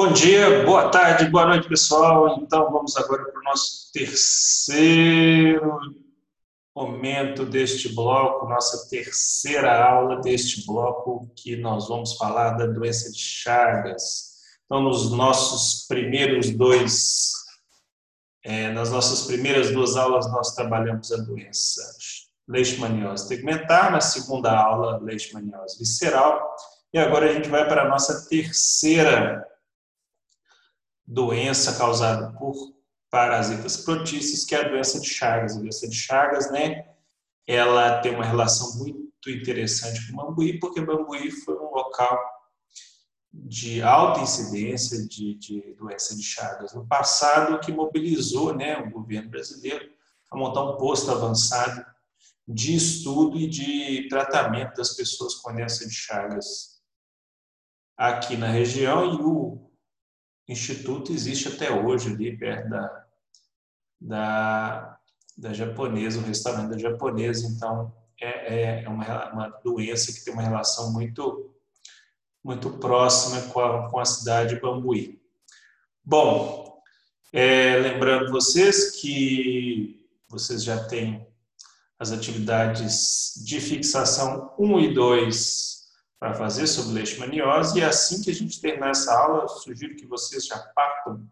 Bom dia, boa tarde, boa noite, pessoal. Então, vamos agora para o nosso terceiro momento deste bloco, nossa terceira aula deste bloco, que nós vamos falar da doença de Chagas. Então, nos nossos primeiros dois, é, nas nossas primeiras duas aulas, nós trabalhamos a doença leishmaniose tegmentar, na segunda aula, leishmaniose visceral, e agora a gente vai para a nossa terceira doença causada por parasitas protistas, que é a doença de Chagas. A doença de Chagas, né, ela tem uma relação muito interessante com Bambuí, porque Bambuí foi um local de alta incidência de, de doença de Chagas no passado, que mobilizou né, o governo brasileiro a montar um posto avançado de estudo e de tratamento das pessoas com doença de Chagas aqui na região e o instituto existe até hoje ali perto da, da, da japonesa, o restaurante da japonesa, então é, é uma, uma doença que tem uma relação muito muito próxima com a, com a cidade de Bambuí. Bom, é, lembrando vocês que vocês já têm as atividades de fixação 1 e 2 para fazer sobre leishmaniose. E assim que a gente terminar essa aula, sugiro que vocês já partam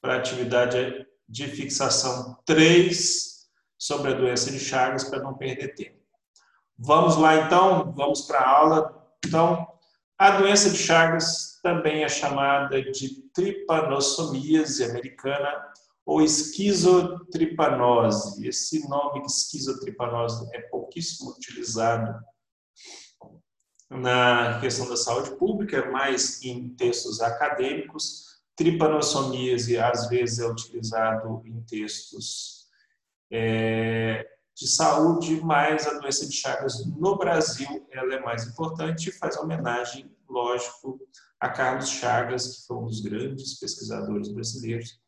para a atividade de fixação 3 sobre a doença de Chagas para não perder tempo. Vamos lá então, vamos para a aula. Então, a doença de Chagas também é chamada de tripanossomíase americana ou esquizotripanose. Esse nome esquizotripanose é pouquíssimo utilizado na questão da saúde pública, mais em textos acadêmicos. Tripanossomíase, às vezes, é utilizado em textos é, de saúde, mas a doença de Chagas no Brasil ela é mais importante e faz homenagem, lógico, a Carlos Chagas, que foi um dos grandes pesquisadores brasileiros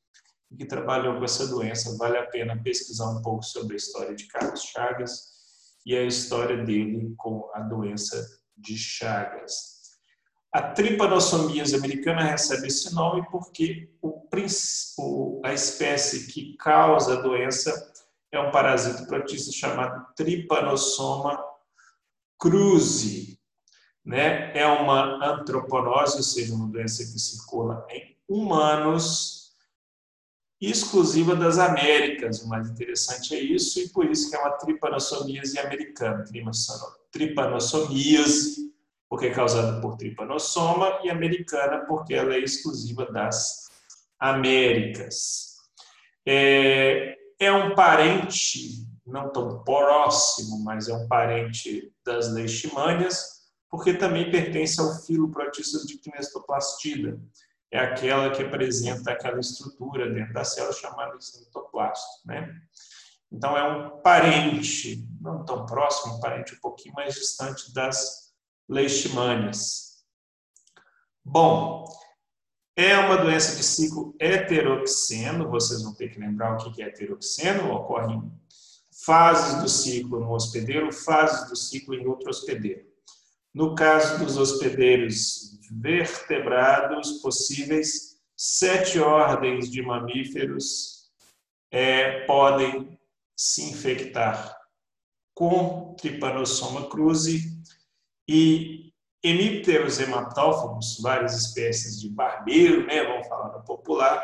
que trabalhou com essa doença. Vale a pena pesquisar um pouco sobre a história de Carlos Chagas e a história dele com a doença de Chagas. A tripanossomíase americana recebe esse nome porque o, a espécie que causa a doença é um parasito protista chamado Trypanosoma cruzi. Né? É uma antroponose, ou seja, uma doença que circula em humanos, exclusiva das Américas. O mais interessante é isso, e por isso que é uma tripanossomíase americana, tripanossomíase, porque é causada por tripanossoma, e americana, porque ela é exclusiva das Américas. É, é um parente, não tão próximo, mas é um parente das leishmanias, porque também pertence ao filo protista de quinestoplastida. É aquela que apresenta aquela estrutura dentro da célula chamada citoplasto, né? Então, é um parente, não tão próximo, um parente um pouquinho mais distante das leishmanias. Bom, é uma doença de ciclo heteroxeno, vocês vão ter que lembrar o que é heteroxeno, ocorre em fases do ciclo no hospedeiro, fases do ciclo em outro hospedeiro. No caso dos hospedeiros vertebrados possíveis, sete ordens de mamíferos é, podem se infectar com Trypanosoma cruzi e hemípteros hematófagos, várias espécies de barbeiro, né, vamos falar no popular,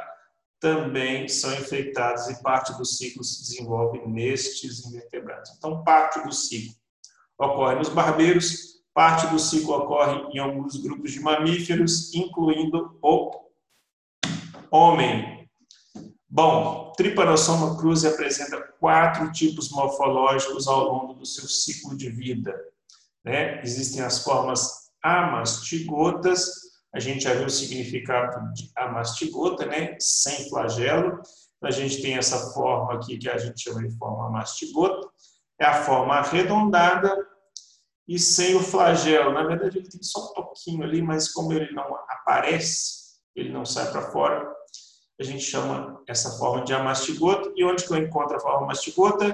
também são infectados e parte do ciclo se desenvolve nestes invertebrados. Então, parte do ciclo ocorre nos barbeiros, parte do ciclo ocorre em alguns grupos de mamíferos, incluindo o homem, Bom, Trypanosoma cruzi apresenta quatro tipos morfológicos ao longo do seu ciclo de vida. Né? Existem as formas amastigotas, a gente já viu o significado de amastigota, né? sem flagelo. A gente tem essa forma aqui que a gente chama de forma mastigota, é a forma arredondada e sem o flagelo. Na verdade, ele tem só um toquinho ali, mas como ele não aparece, ele não sai para fora, a gente chama essa forma de amastigota. E onde que eu encontro a forma mastigota?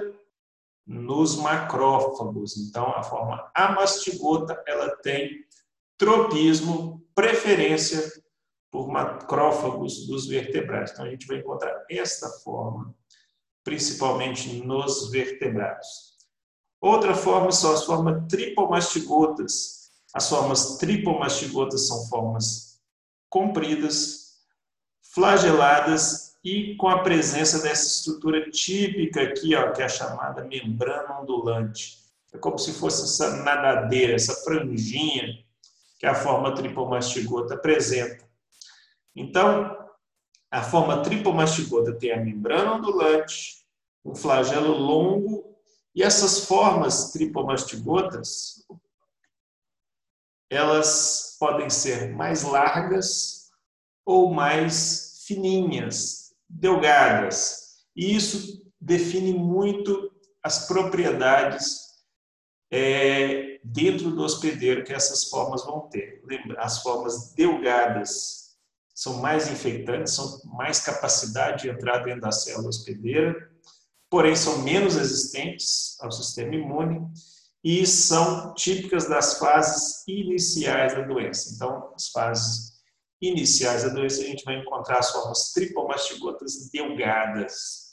Nos macrófagos. Então, a forma amastigota, ela tem tropismo, preferência por macrófagos dos vertebrados. Então, a gente vai encontrar esta forma, principalmente nos vertebrados. Outra forma são as formas tripomastigotas. As formas tripomastigotas são formas compridas, flageladas e com a presença dessa estrutura típica aqui, ó, que é a chamada membrana ondulante. É como se fosse essa nadadeira, essa franjinha que a forma tripomastigota apresenta. Então, a forma tripomastigota tem a membrana ondulante, um flagelo longo, e essas formas tripomastigotas, elas podem ser mais largas ou mais fininhas, delgadas. E isso define muito as propriedades é, dentro do hospedeiro que essas formas vão ter. As formas delgadas são mais infectantes, são mais capacidade de entrar dentro da célula hospedeira, porém são menos resistentes ao sistema imune e são típicas das fases iniciais da doença. Então, as fases iniciais da doença, a gente vai encontrar as formas tripomastigotas delgadas.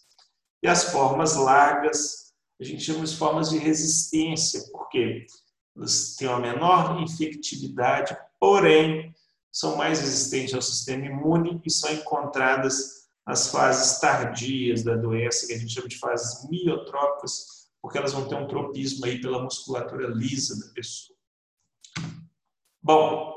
E as formas largas, a gente chama de formas de resistência, porque elas têm uma menor infectividade, porém são mais resistentes ao sistema imune e são encontradas nas fases tardias da doença, que a gente chama de fases miotrópicas, porque elas vão ter um tropismo aí pela musculatura lisa da pessoa. Bom,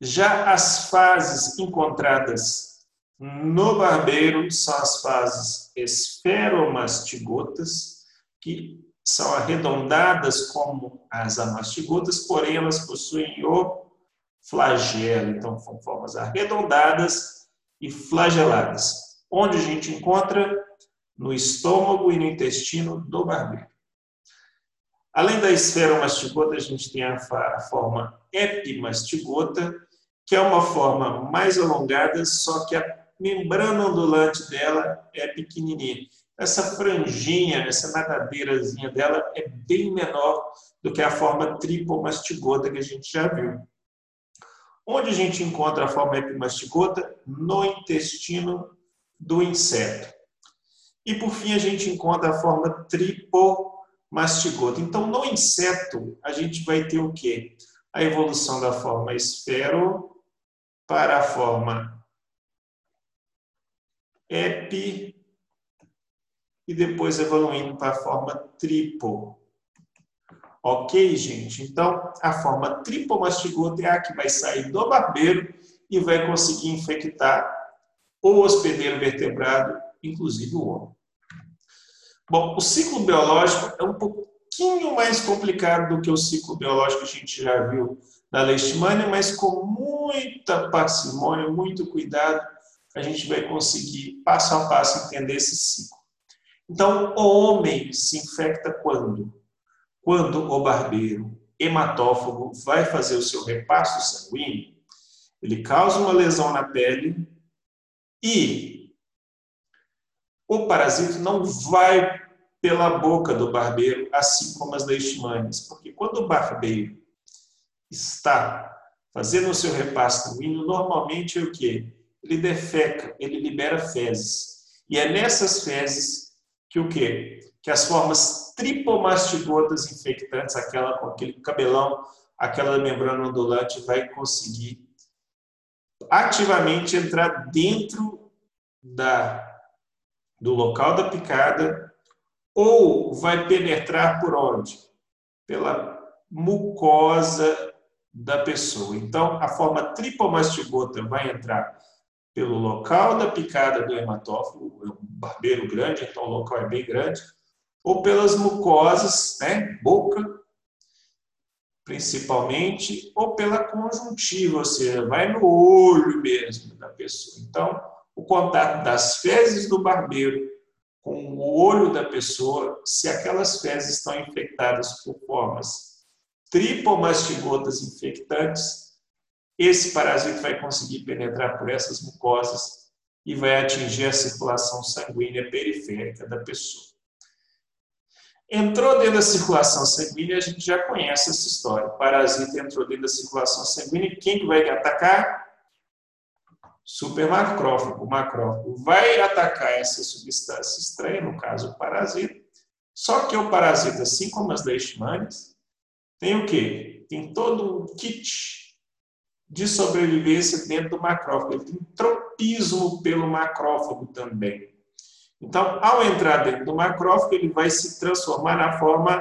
já as fases encontradas no barbeiro são as fases esferomastigotas, que são arredondadas como as amastigotas, porém elas possuem o flagelo. Então, são formas arredondadas e flageladas. Onde a gente encontra? No estômago e no intestino do barbeiro. Além da esferomastigota, a gente tem a forma epimastigota, que é uma forma mais alongada, só que a membrana ondulante dela é pequenininha. Essa franjinha, essa nadadeirazinha dela é bem menor do que a forma tripomastigota que a gente já viu. Onde a gente encontra a forma epimastigota? No intestino do inseto. E por fim a gente encontra a forma tripomastigota. Então no inseto a gente vai ter o quê? A evolução da forma esfero para a forma epi e depois evoluindo para a forma tripo. Ok, gente? Então, a forma tripomastigota é a que vai sair do barbeiro e vai conseguir infectar o hospedeiro vertebrado, inclusive o homem. Bom, o ciclo biológico é um pouquinho mais complicado do que o ciclo biológico que a gente já viu na leishmania, mas com muita parcimônia, muito cuidado, a gente vai conseguir passo a passo entender esse ciclo. Então, o homem se infecta quando? Quando o barbeiro hematófago vai fazer o seu repasto sanguíneo, ele causa uma lesão na pele e o parasito não vai pela boca do barbeiro, assim como as leishmanias, porque quando o barbeiro está fazendo o seu repasto sanguíneo, normalmente é o quê? Ele defeca, ele libera fezes. E é nessas fezes que o quê? Que as formas tripomastigotas infectantes, aquela com aquele cabelão, aquela membrana ondulante, vai conseguir ativamente entrar dentro da, do local da picada ou vai penetrar por onde? Pela mucosa da pessoa. Então, a forma tripomastigota vai entrar pelo local da picada do hematófago, é um barbeiro grande, então o local é bem grande, ou pelas mucosas, né, boca, principalmente, ou pela conjuntiva, ou seja, vai no olho mesmo da pessoa. Então, o contato das fezes do barbeiro com o olho da pessoa, se aquelas fezes estão infectadas por formas tripomastigotas infectantes, esse parasito vai conseguir penetrar por essas mucosas e vai atingir a circulação sanguínea periférica da pessoa. Entrou dentro da circulação sanguínea, a gente já conhece essa história. O parasita entrou dentro da circulação sanguínea, quem vai atacar? supermacrófago, macrófago, vai atacar essa substância estranha, no caso o parasita, só que o parasita, assim como as leishmanias, tem o quê? Tem todo um kit de sobrevivência dentro do macrófago. Ele tem tropismo pelo macrófago também. Então, ao entrar dentro do macrófago, ele vai se transformar na forma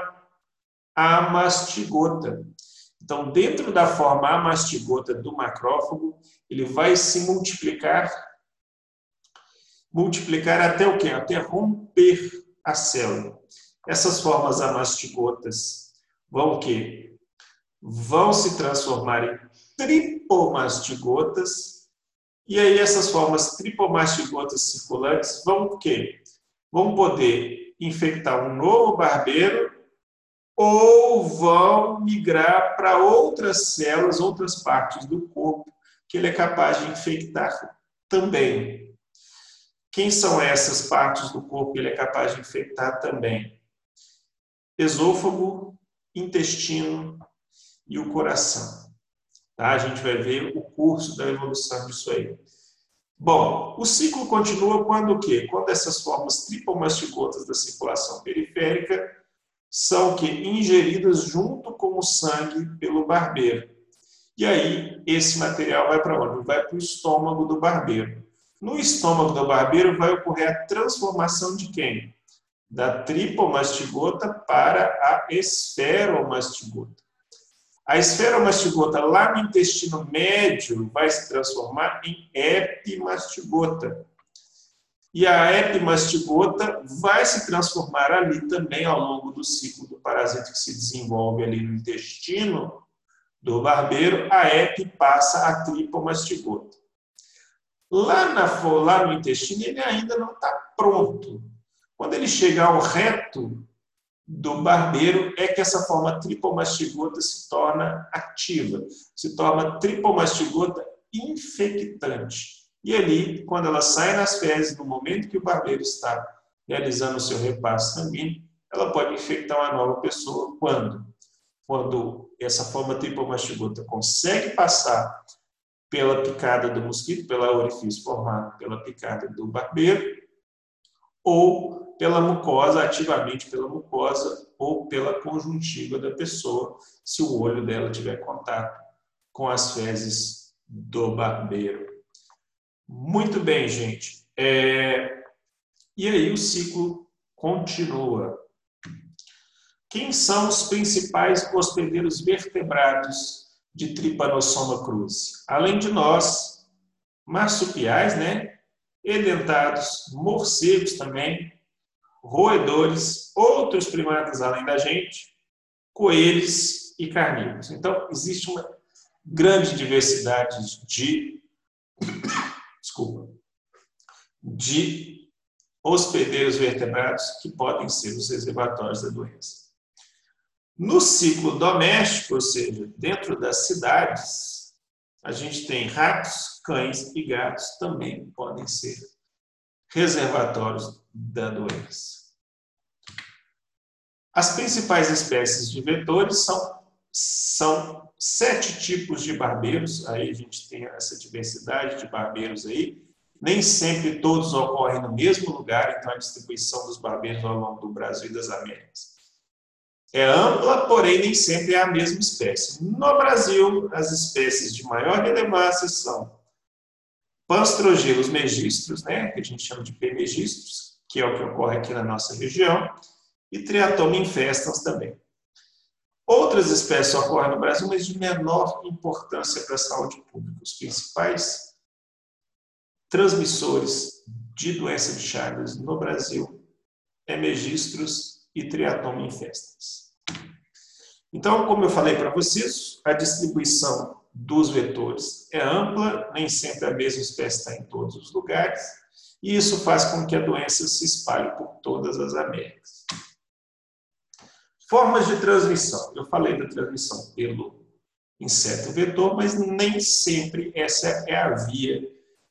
amastigota. Então, dentro da forma amastigota do macrófago, ele vai se multiplicar, multiplicar até o quê? Até romper a célula. Essas formas amastigotas vão o quê? Vão se transformar em tripomastigotas, e aí essas formas tripomastigotas circulantes vão quê? Vão poder infectar um novo barbeiro ou vão migrar para outras células, outras partes do corpo que ele é capaz de infectar também. Quem são essas partes do corpo que ele é capaz de infectar também? Esôfago, intestino e o coração. Tá? A gente vai ver o curso da evolução disso aí. Bom, o ciclo continua quando o quê? Quando essas formas tripomastigotas da circulação periférica são que ingeridas junto com o sangue pelo barbeiro. E aí esse material vai para onde? Vai para o estômago do barbeiro. No estômago do barbeiro vai ocorrer a transformação de quem? Da tripomastigota para a esferomastigota. A esferomastigota lá no intestino médio vai se transformar em epimastigota. E a epimastigota vai se transformar ali também ao longo do ciclo do parasita que se desenvolve ali no intestino do barbeiro, a epi passa a tripomastigota. Lá, na, lá no intestino ele ainda não está pronto. Quando ele chegar ao reto do barbeiro, é que essa forma tripomastigota se torna ativa, se torna tripomastigota infectante. E ali, quando ela sai nas fezes, no momento que o barbeiro está realizando o seu repasse sanguíneo, ela pode infectar uma nova pessoa. Quando? Quando essa forma tripomastigota consegue passar pela picada do mosquito, pela orifício formado pela picada do barbeiro, ou pela mucosa, ativamente pela mucosa, ou pela conjuntiva da pessoa, se o olho dela tiver contato com as fezes do barbeiro. Muito bem, gente. É... E aí o ciclo continua. Quem são os principais hospedeiros vertebrados de Trypanosoma cruzi? Além de nós, marsupiais, né? Edentados, morcegos também, roedores, outros primatas além da gente, coelhos e carnívoros. Então, existe uma grande diversidade de desculpa, de hospedeiros vertebrados que podem ser os reservatórios da doença. No ciclo doméstico, ou seja, dentro das cidades, a gente tem ratos, cães e gatos também podem ser reservatórios da doença. As principais espécies de vetores são, são sete tipos de barbeiros, aí a gente tem essa diversidade de barbeiros aí. Nem sempre todos ocorrem no mesmo lugar, então a distribuição dos barbeiros ao longo do Brasil e das Américas é ampla, porém nem sempre é a mesma espécie. No Brasil, as espécies de maior relevância são Panstrogelos megistros, né, que a gente chama de P. megistros, que é o que ocorre aqui na nossa região, e Triatoma infestans também. Outras espécies ocorrem no Brasil, mas de menor importância para a saúde pública. Os principais transmissores de doença de Chagas no Brasil é megistros e triatoma infestans. Então, como eu falei para vocês, a distribuição dos vetores é ampla, nem sempre a mesma espécie está em todos os lugares, e isso faz com que a doença se espalhe por todas as Américas. Formas de transmissão. Eu falei da transmissão pelo inseto vetor, mas nem sempre essa é a via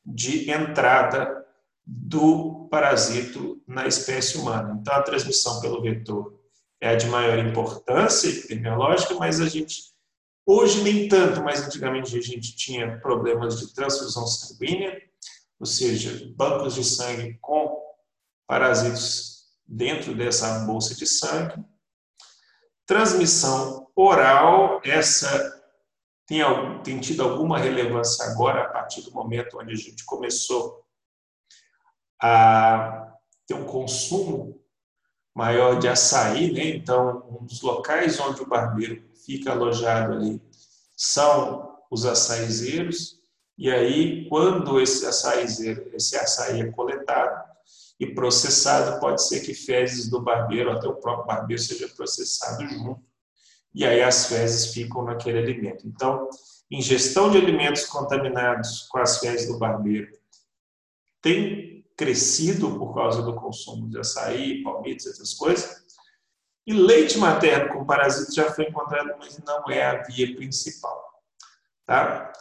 de entrada do parasito na espécie humana. Então, a transmissão pelo vetor é a de maior importância epidemiológica, mas a gente, hoje nem tanto, mas antigamente a gente tinha problemas de transfusão sanguínea, ou seja, bancos de sangue com parasitos dentro dessa bolsa de sangue. Transmissão oral, essa tem, tem tido alguma relevância agora, a partir do momento onde a gente começou a ter um consumo maior de açaí, né? Então, um dos locais onde o barbeiro fica alojado ali são os açaizeiros, e aí, quando esse açaizeiro, esse açaí é coletado e processado, pode ser que fezes do barbeiro, até o próprio barbeiro, seja processado junto, e aí as fezes ficam naquele alimento. Então, ingestão de alimentos contaminados com as fezes do barbeiro tem crescido por causa do consumo de açaí, palmitos, essas coisas. E leite materno com parasita já foi encontrado, mas não é a via principal. Tá?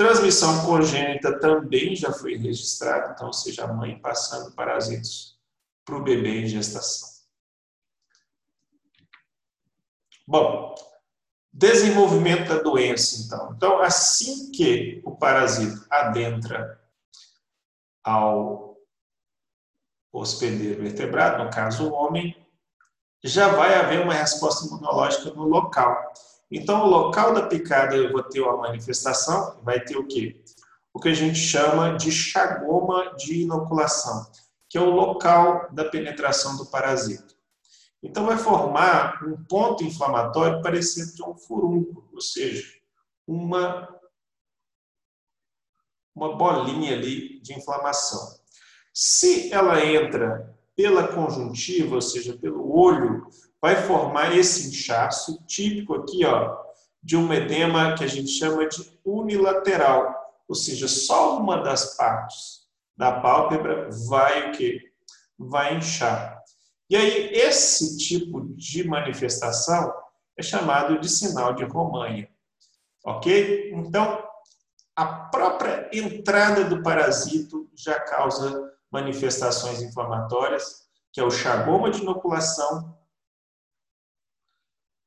Transmissão congênita também já foi registrada, então, ou seja, a mãe passando parasitos para o bebê em gestação. Bom, desenvolvimento da doença, então. Então, assim que o parasito adentra ao hospedeiro vertebrado, no caso o homem, já vai haver uma resposta imunológica no local. Então, o local da picada eu vou ter uma manifestação, vai ter o quê? O que a gente chama de chagoma de inoculação, que é o local da penetração do parasito. Então, vai formar um ponto inflamatório parecido com um furúnculo, ou seja, uma, uma bolinha ali de inflamação. Se ela entra pela conjuntiva, ou seja, pelo olho, vai formar esse inchaço típico aqui, ó, de um edema que a gente chama de unilateral, ou seja, só uma das partes da pálpebra vai o quê? Vai inchar. E aí esse tipo de manifestação é chamado de sinal de Romanha. OK? Então, a própria entrada do parasito já causa manifestações inflamatórias, que é o chagoma de inoculação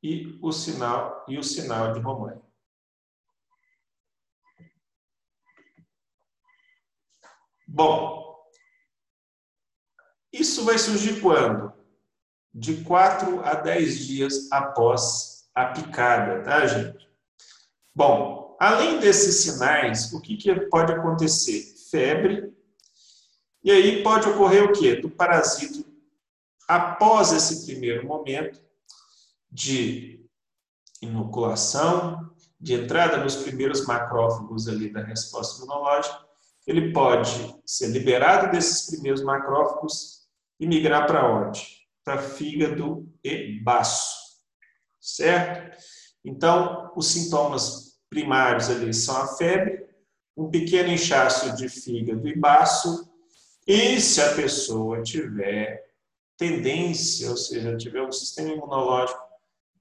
e o sinal e o sinal de Romain. Bom, isso vai surgir quando? De 4 a 10 dias após a picada, tá, gente? Bom, além desses sinais, o que, que pode acontecer? Febre, e aí pode ocorrer o quê? Do parasito, após esse primeiro momento, de inoculação, de entrada nos primeiros macrófagos ali da resposta imunológica, ele pode ser liberado desses primeiros macrófagos e migrar para onde? Para fígado e baço, certo? Então, os sintomas primários ali são a febre, um pequeno inchaço de fígado e baço, e se a pessoa tiver tendência, ou seja, tiver um sistema imunológico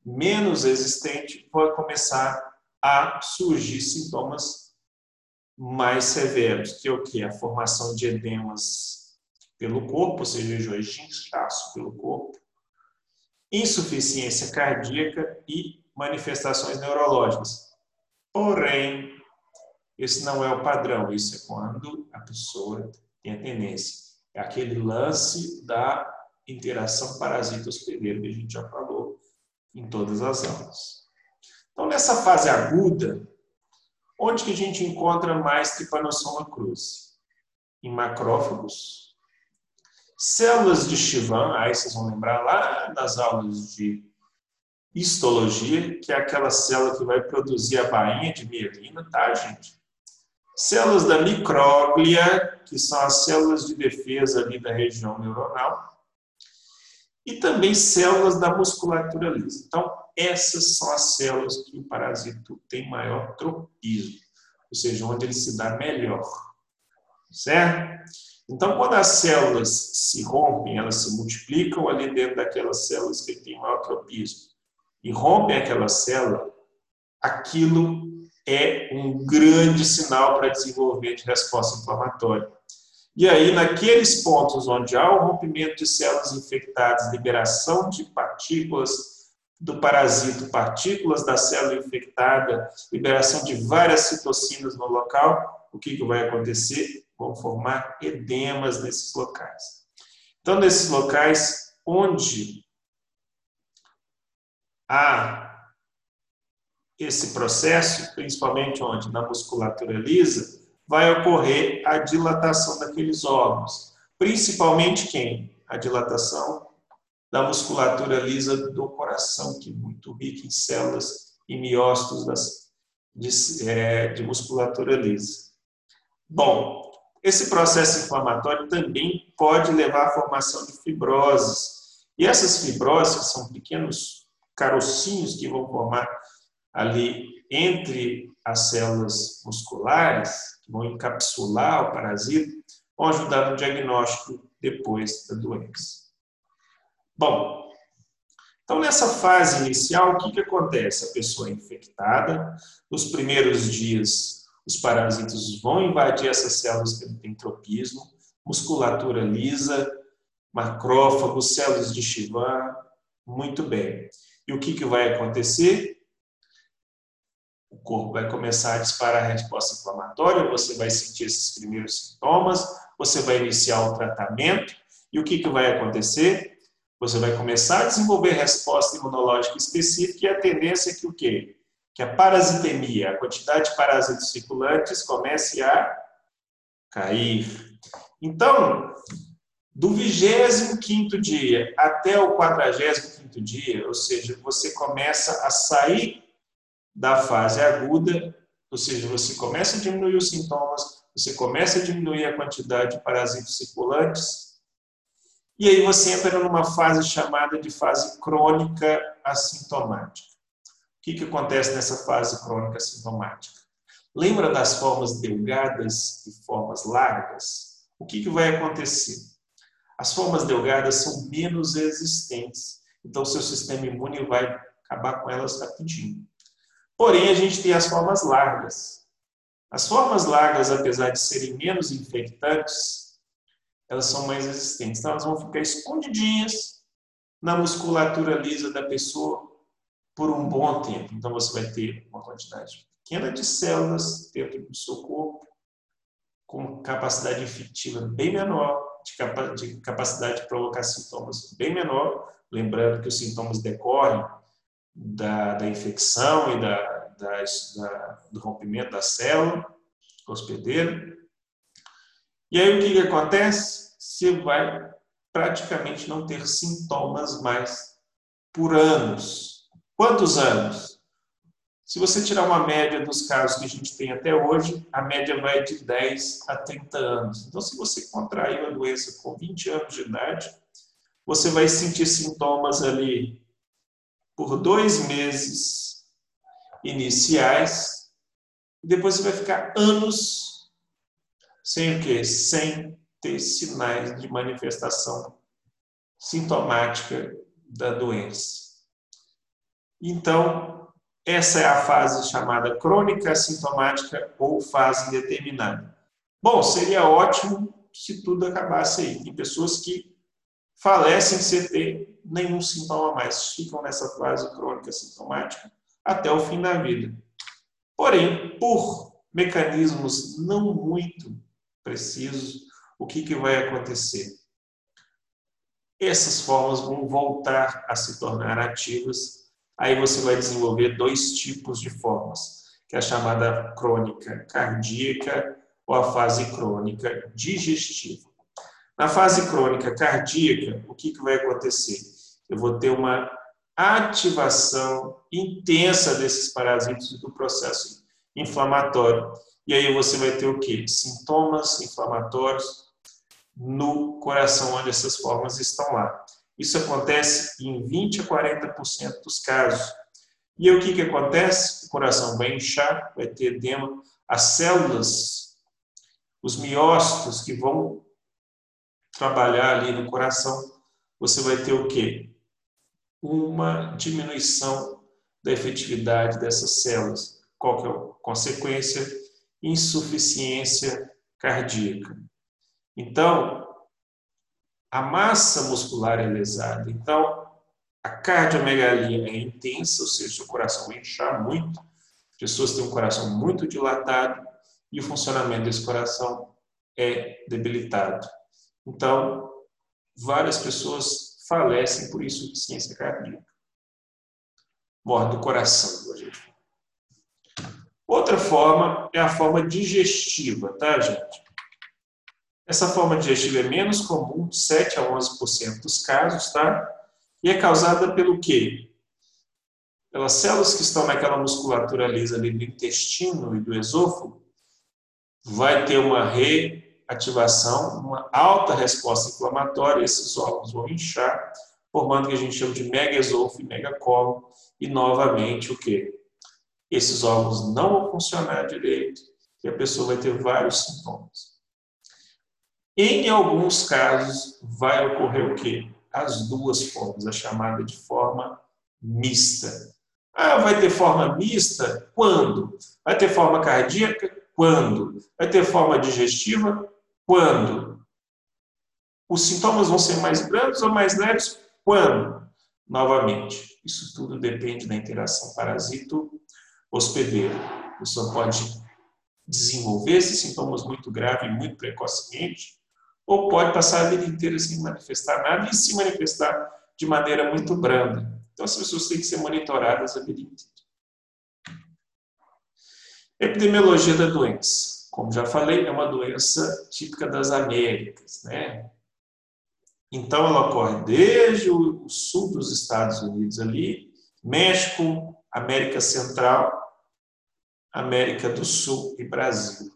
menos existente, vai começar a surgir sintomas mais severos, que é o que? A formação de edemas pelo corpo, ou seja, regiões de inchaço pelo corpo, insuficiência cardíaca e manifestações neurológicas. Porém, esse não é o padrão, isso é quando a pessoa tem a tendência. É aquele lance da interação parasita-hospedeiro que a gente já falou em todas as aulas. Então, nessa fase aguda, onde que a gente encontra mais Trypanosoma cruzi? Em macrófagos, células de Chivan, aí vocês vão lembrar lá das aulas de histologia, que é aquela célula que vai produzir a bainha de mielina, tá, gente? Células da micróglia, que são as células de defesa ali da região neuronal e também células da musculatura lisa. Então, essas são as células que o parasito tem maior tropismo, ou seja, onde ele se dá melhor. Certo? Então, quando as células se rompem, elas se multiplicam ali dentro daquelas células que têm maior tropismo e rompem aquela célula, aquilo é um grande sinal para desenvolvimento de resposta inflamatória. E aí, naqueles pontos onde há o rompimento de células infectadas, liberação de partículas do parasito partículas da célula infectada, liberação de várias citocinas no local, o que, que vai acontecer? Vão formar edemas nesses locais. Então, nesses locais onde há esse processo, principalmente onde? Na musculatura lisa, vai ocorrer a dilatação daqueles órgãos. Principalmente quem? A dilatação da musculatura lisa do coração, que é muito rica em células e miócitos das, de, é, de musculatura lisa. Bom, esse processo inflamatório também pode levar à formação de fibroses. E essas fibroses, são pequenos carocinhos que vão formar ali entre as células musculares, que vão encapsular o parasita, vão ajudar no diagnóstico depois da doença. Bom, então nessa fase inicial, o que, que acontece? A pessoa é infectada, nos primeiros dias os parasitas vão invadir essas células que têm tropismo, musculatura lisa, macrófagos, células de Chivan, muito bem. E o que, que vai acontecer? O corpo vai começar a disparar a resposta inflamatória, você vai sentir esses primeiros sintomas, você vai iniciar o tratamento, e o que, que vai acontecer? você vai começar a desenvolver resposta imunológica específica e a tendência é que o quê? Que a parasitemia, a quantidade de parasitas circulantes comece a cair. Então, do 25 dia até o 45 dia, ou seja, você começa a sair da fase aguda, ou seja, você começa a diminuir os sintomas, você começa a diminuir a quantidade de parasitas circulantes, e aí você entra numa fase chamada de fase crônica assintomática. O que, que acontece nessa fase crônica assintomática? Lembra das formas delgadas e formas largas? O que, que vai acontecer? As formas delgadas são menos resistentes, então seu sistema imune vai acabar com elas rapidinho. Porém, a gente tem as formas largas. As formas largas, apesar de serem menos infectantes, elas são mais resistentes. Então, elas vão ficar escondidinhas na musculatura lisa da pessoa por um bom tempo. Então, você vai ter uma quantidade pequena de células dentro do seu corpo, com capacidade infectiva bem menor, de capacidade de provocar sintomas bem menor. Lembrando que os sintomas decorrem da, da infecção e da, da, da, do rompimento da célula hospedeira. E aí o que, que acontece? Você vai praticamente não ter sintomas mais por anos. Quantos anos? Se você tirar uma média dos casos que a gente tem até hoje, a média vai de 10 a 30 anos. Então, se você contraiu a doença com 20 anos de idade, você vai sentir sintomas ali por dois meses iniciais, depois você vai ficar anos sem o quê? Sem ter sinais de manifestação sintomática da doença. Então, essa é a fase chamada crônica sintomática ou fase indeterminada. Bom, seria ótimo se tudo acabasse aí. Tem pessoas que falecem sem ter nenhum sintoma mais, ficam nessa fase crônica sintomática até o fim da vida. Porém, por mecanismos não muito preciso, o que, que vai acontecer? Essas formas vão voltar a se tornar ativas. Aí você vai desenvolver dois tipos de formas, que é a chamada crônica cardíaca ou a fase crônica digestiva. Na fase crônica cardíaca, o que, que vai acontecer? Eu vou ter uma ativação intensa desses parasitas do processo inflamatório e aí você vai ter o quê? Sintomas inflamatórios no coração onde essas formas estão lá. Isso acontece em 20 a 40% dos casos. E aí o que, que acontece? O coração vai inchar, vai ter edema, as células, os miócitos que vão trabalhar ali no coração, você vai ter o quê? Uma diminuição da efetividade dessas células. Qual que é a consequência? insuficiência cardíaca. Então, a massa muscular é lesada. Então, a cardiomegalia é intensa, ou seja, seu coração vai muito, pessoas têm um coração muito dilatado e o funcionamento desse coração é debilitado. Então, várias pessoas falecem por insuficiência cardíaca. Morre do coração, gente. Outra forma é a forma digestiva, tá, gente? Essa forma digestiva é menos comum, 7 a 11% dos casos, tá? E é causada pelo quê? Pelas células que estão naquela musculatura lisa ali do intestino e do esôfago, vai ter uma reativação, uma alta resposta inflamatória, esses órgãos vão inchar, formando o que a gente chama de megaesôfago e megacólon, e novamente o quê? Esses órgãos não vão funcionar direito e a pessoa vai ter vários sintomas. Em alguns casos, vai ocorrer o quê? As duas formas, a chamada de forma mista. Ah, vai ter forma mista? Quando? Vai ter forma cardíaca? Quando? Vai ter forma digestiva? Quando? Os sintomas vão ser mais brandos ou mais leves? Quando? Novamente, isso tudo depende da interação parasito-hospedeiro. A pessoa pode desenvolver esses sintomas muito graves e muito precocemente, ou pode passar a vida inteira sem manifestar nada e se manifestar de maneira muito branda. Então, as pessoas têm que ser monitoradas a vida inteira. Epidemiologia da doença. Como já falei, é uma doença típica das Américas, né? Então, ela ocorre desde o sul dos Estados Unidos ali, México, América Central, América do Sul e Brasil,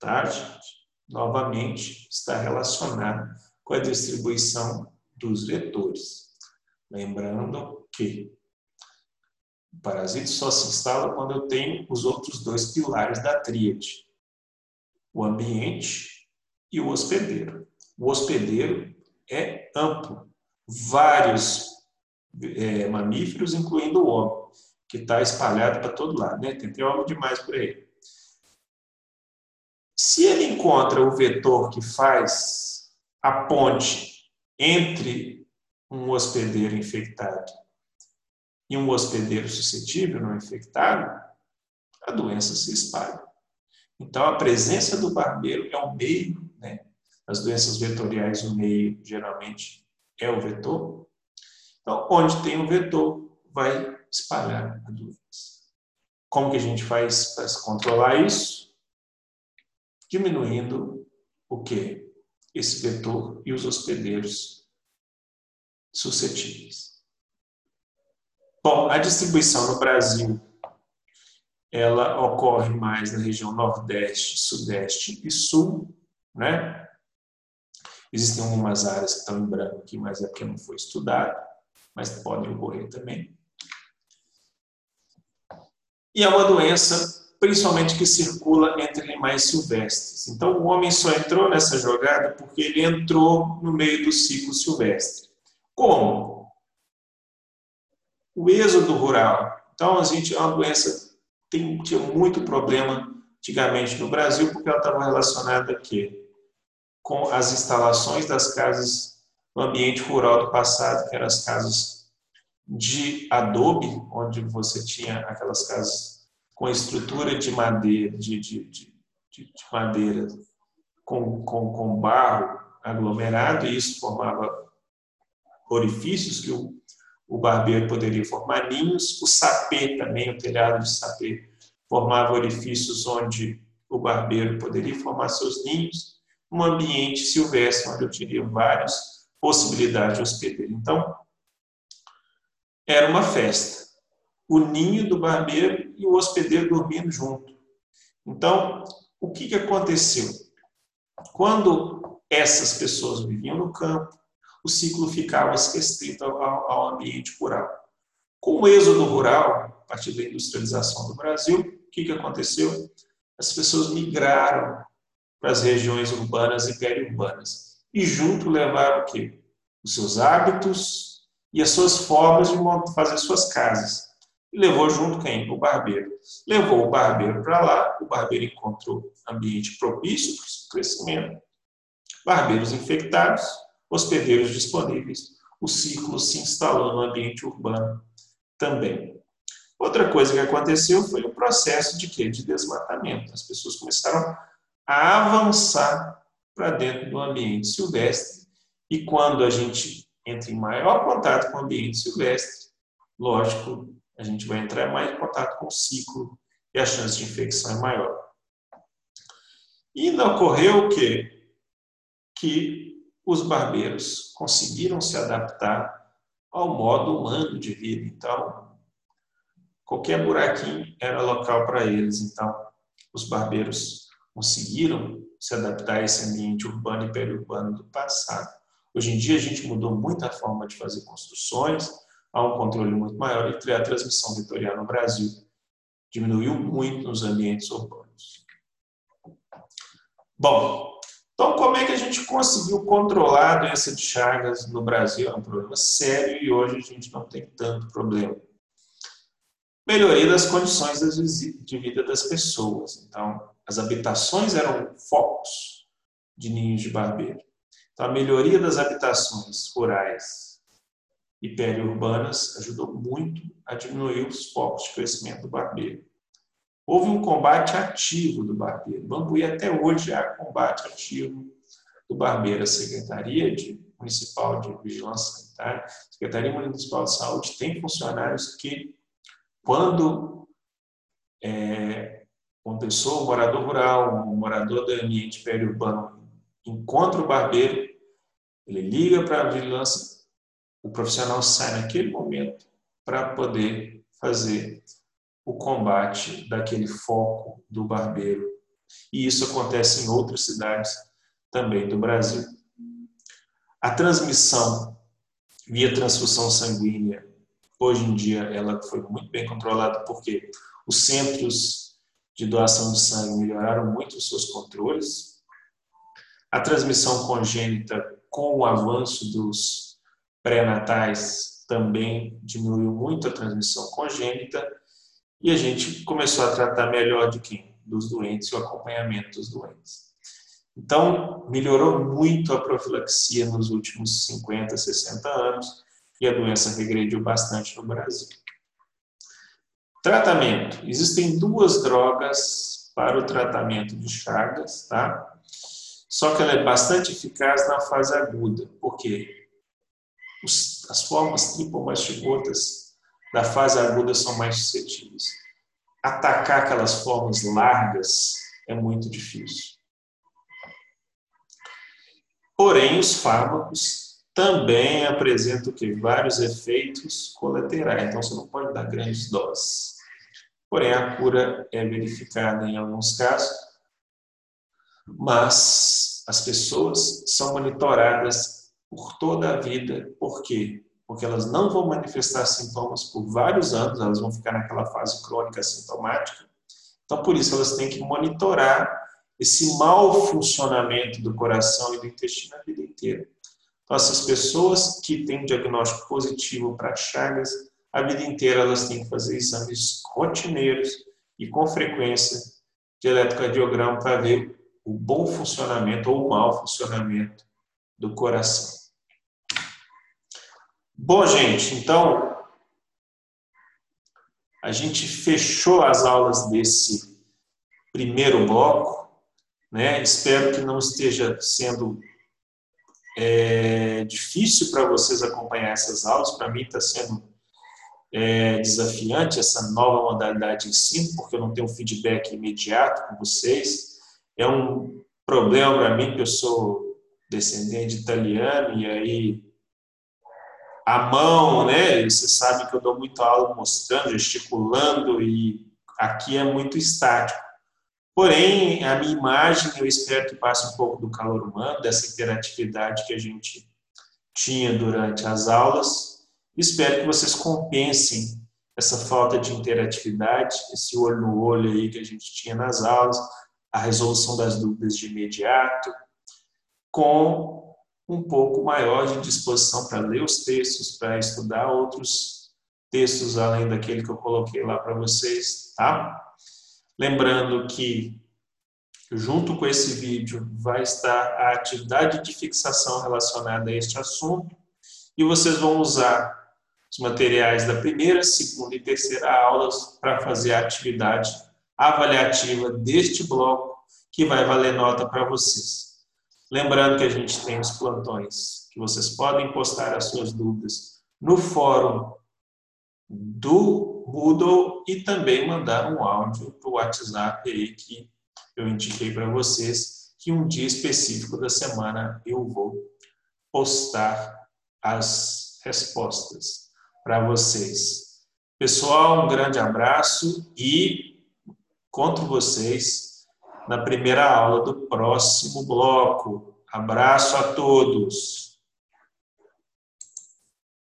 tá, gente? novamente está relacionado com a distribuição dos vetores. Lembrando que o parasito só se instala quando eu tenho os outros dois pilares da tríade: o ambiente e o hospedeiro. O hospedeiro é amplo, vários é, mamíferos, incluindo o homem, que está espalhado para todo lado, né? Tem, tem homem demais por aí. Se ele encontra o vetor que faz a ponte entre um hospedeiro infectado e um hospedeiro suscetível, não infectado, a doença se espalha. Então, a presença do barbeiro é o meio, né? as doenças vetoriais, o meio geralmente é o vetor. Então, onde tem o vetor, vai espalhar a doença. Como que a gente faz para controlar isso? diminuindo o que? Esse vetor e os hospedeiros suscetíveis. Bom, a distribuição no Brasil ela ocorre mais na região Nordeste, Sudeste e Sul, né? Existem algumas áreas que estão em branco aqui, mas é porque não foi estudado, mas pode ocorrer também. E é uma doença principalmente que circula entre animais silvestres. Então, o homem só entrou nessa jogada porque ele entrou no meio do ciclo silvestre. Como? O êxodo rural. Então, a gente é uma doença tem, tinha muito problema antigamente no Brasil porque ela estava relacionada aqui com as instalações das casas no ambiente rural do passado, que eram as casas de adobe, onde você tinha aquelas casas com estrutura de madeira, de, de, de, de madeira com, com, com barro aglomerado, e isso formava orifícios que o, o barbeiro poderia formar ninhos, o sapê também, o telhado de sapê, formava orifícios onde o barbeiro poderia formar seus ninhos, um ambiente silvestre onde eu teria várias possibilidades de hospedeiro. Então, era uma festa o ninho do barbeiro e o hospedeiro dormindo junto. Então, o que, que aconteceu? Quando essas pessoas viviam no campo, o ciclo ficava restrito ao, ao ambiente rural. Com o êxodo rural, a partir da industrialização do Brasil, o que, que aconteceu? As pessoas migraram para as regiões urbanas e periurbanas. E junto levaram o quê? Os seus hábitos e as suas formas de fazer suas casas e levou junto quem? O barbeiro. Levou o barbeiro para lá, o barbeiro encontrou ambiente propício para o crescimento, barbeiros infectados, hospedeiros disponíveis, o ciclo se instalou no ambiente urbano também. Outra coisa que aconteceu foi o processo de? De desmatamento. As pessoas começaram a avançar para dentro do ambiente silvestre e quando a gente entra em maior contato com o ambiente silvestre, lógico, a gente vai entrar mais em contato com o ciclo e a chance de infecção é maior. E ainda ocorreu o quê? Que os barbeiros conseguiram se adaptar ao modo humano de vida. Então, qualquer buraquinho era local para eles. Então, os barbeiros conseguiram se adaptar a esse ambiente urbano e periurbano do passado. Hoje em dia, a gente mudou muito a forma de fazer construções, há um controle muito maior e a transmissão vetorial no Brasil diminuiu muito nos ambientes urbanos. Bom, então como é que a gente conseguiu controlar a doença de Chagas no Brasil? É um problema sério e hoje a gente não tem tanto problema. Melhoria das condições de vida das pessoas. Então, as habitações eram focos de ninhos de barbeiro. Então, a melhoria das habitações rurais e periurbanas ajudou muito a diminuir os focos de crescimento do barbeiro. Houve um combate ativo do barbeiro. Bambuí até hoje há combate ativo do barbeiro. A Secretaria de Municipal de Vigilância Sanitária, Secretaria Municipal de Saúde tem funcionários que, quando é, uma pessoa, um morador rural, um morador do ambiente periurbano, encontra o barbeiro, ele liga para a vigilância, o profissional sai naquele momento para poder fazer o combate daquele foco do barbeiro. E isso acontece em outras cidades também do Brasil. A transmissão via transfusão sanguínea, hoje em dia, ela foi muito bem controlada porque os centros de doação de sangue melhoraram muito os seus controles. A transmissão congênita, com o avanço dos pré-natais, também diminuiu muito a transmissão congênita e a gente começou a tratar melhor de quem? Dos doentes e o acompanhamento dos doentes. Então, melhorou muito a profilaxia nos últimos 50, 60 anos e a doença regrediu bastante no Brasil. Tratamento. Existem duas drogas para o tratamento de Chagas, tá? Só que ela é bastante eficaz na fase aguda. Por quê? as formas tripomastigotas da fase aguda são mais suscetíveis. Atacar aquelas formas largas é muito difícil. Porém, os fármacos também apresentam que vários efeitos colaterais, então você não pode dar grandes doses. Porém, a cura é verificada em alguns casos, mas as pessoas são monitoradas por toda a vida. Por quê? Porque elas não vão manifestar sintomas por vários anos, elas vão ficar naquela fase crônica sintomática. Então, por isso, elas têm que monitorar esse mau funcionamento do coração e do intestino a vida inteira. Então, essas pessoas que têm diagnóstico positivo para Chagas, a vida inteira elas têm que fazer exames rotineiros e com frequência de eletrocardiograma para ver o bom funcionamento ou o mau funcionamento do coração. Bom, gente, então a gente fechou as aulas desse primeiro bloco, né? Espero que não esteja sendo é, difícil para vocês acompanhar essas aulas. Para mim está sendo é, desafiante essa nova modalidade de ensino, porque eu não tenho feedback imediato com vocês. É um problema para mim, que eu sou descendente de italiano e aí a mão, né? Você sabe que eu dou muito aula mostrando, gesticulando e aqui é muito estático. Porém, a minha imagem, eu espero que passe um pouco do calor humano, dessa interatividade que a gente tinha durante as aulas. Espero que vocês compensem essa falta de interatividade, esse olho no olho aí que a gente tinha nas aulas, a resolução das dúvidas de imediato, com um pouco maior de disposição para ler os textos, para estudar outros textos além daquele que eu coloquei lá para vocês, tá? Lembrando que junto com esse vídeo vai estar a atividade de fixação relacionada a este assunto e vocês vão usar os materiais da primeira, segunda e terceira aulas para fazer a atividade avaliativa deste bloco, que vai valer nota para vocês. Lembrando que a gente tem os plantões, que vocês podem postar as suas dúvidas no fórum do Moodle e também mandar um áudio para o WhatsApp aí que eu indiquei para vocês, que um dia específico da semana eu vou postar as respostas para vocês. Pessoal, um grande abraço e conto vocês na primeira aula do próximo bloco. Abraço a todos.